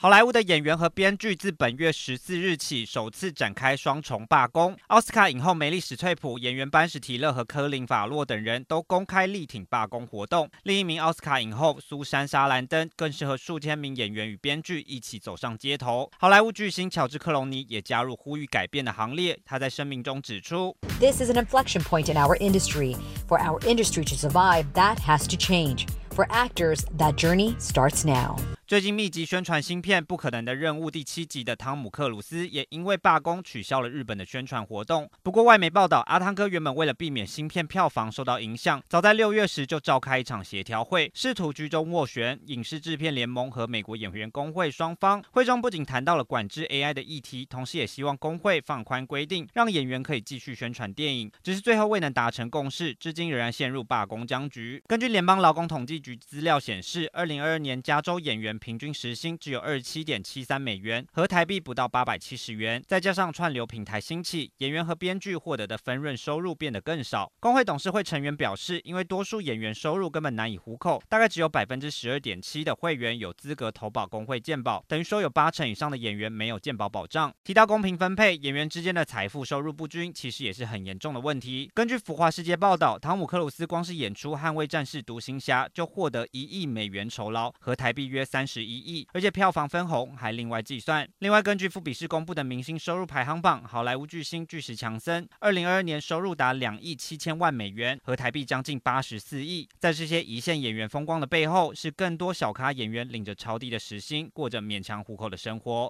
好莱坞的演员和编剧自本月十四日起首次展开双重罢工。奥斯卡影后梅丽史翠普、演员班史提勒和科林法洛等人都公开力挺罢工活动。另一名奥斯卡影后苏珊莎兰登更是和数千名演员与编剧一起走上街头。好莱坞巨星乔治克隆尼也加入呼吁改变的行列。他在声明中指出：“This is an inflection point in our industry. For our industry to survive, that has to change. For actors, that journey starts now.” 最近密集宣传芯片《不可能的任务》第七集的汤姆克鲁斯也因为罢工取消了日本的宣传活动。不过外媒报道，阿汤哥原本为了避免芯片票房受到影响，早在六月时就召开一场协调会，试图居中斡旋。影视制片联盟和美国演员工会双方会中不仅谈到了管制 AI 的议题，同时也希望工会放宽规定，让演员可以继续宣传电影。只是最后未能达成共识，至今仍然陷入罢工僵局。根据联邦劳工统计局资料显示，二零二二年加州演员平均时薪只有二十七点七三美元，和台币不到八百七十元。再加上串流平台兴起，演员和编剧获得的分润收入变得更少。工会董事会成员表示，因为多数演员收入根本难以糊口，大概只有百分之十二点七的会员有资格投保工会健保，等于说有八成以上的演员没有健保保障。提到公平分配，演员之间的财富收入不均，其实也是很严重的问题。根据《浮华世界》报道，汤姆克鲁斯光是演出《捍卫战士：独行侠》就获得一亿美元酬劳，和台币约三十一亿，而且票房分红还另外计算。另外，根据富比士公布的明星收入排行榜，好莱坞巨星巨石强森，二零二二年收入达两亿七千万美元，和台币将近八十四亿。在这些一线演员风光的背后，是更多小咖演员领着超低的时薪，过着勉强糊口的生活。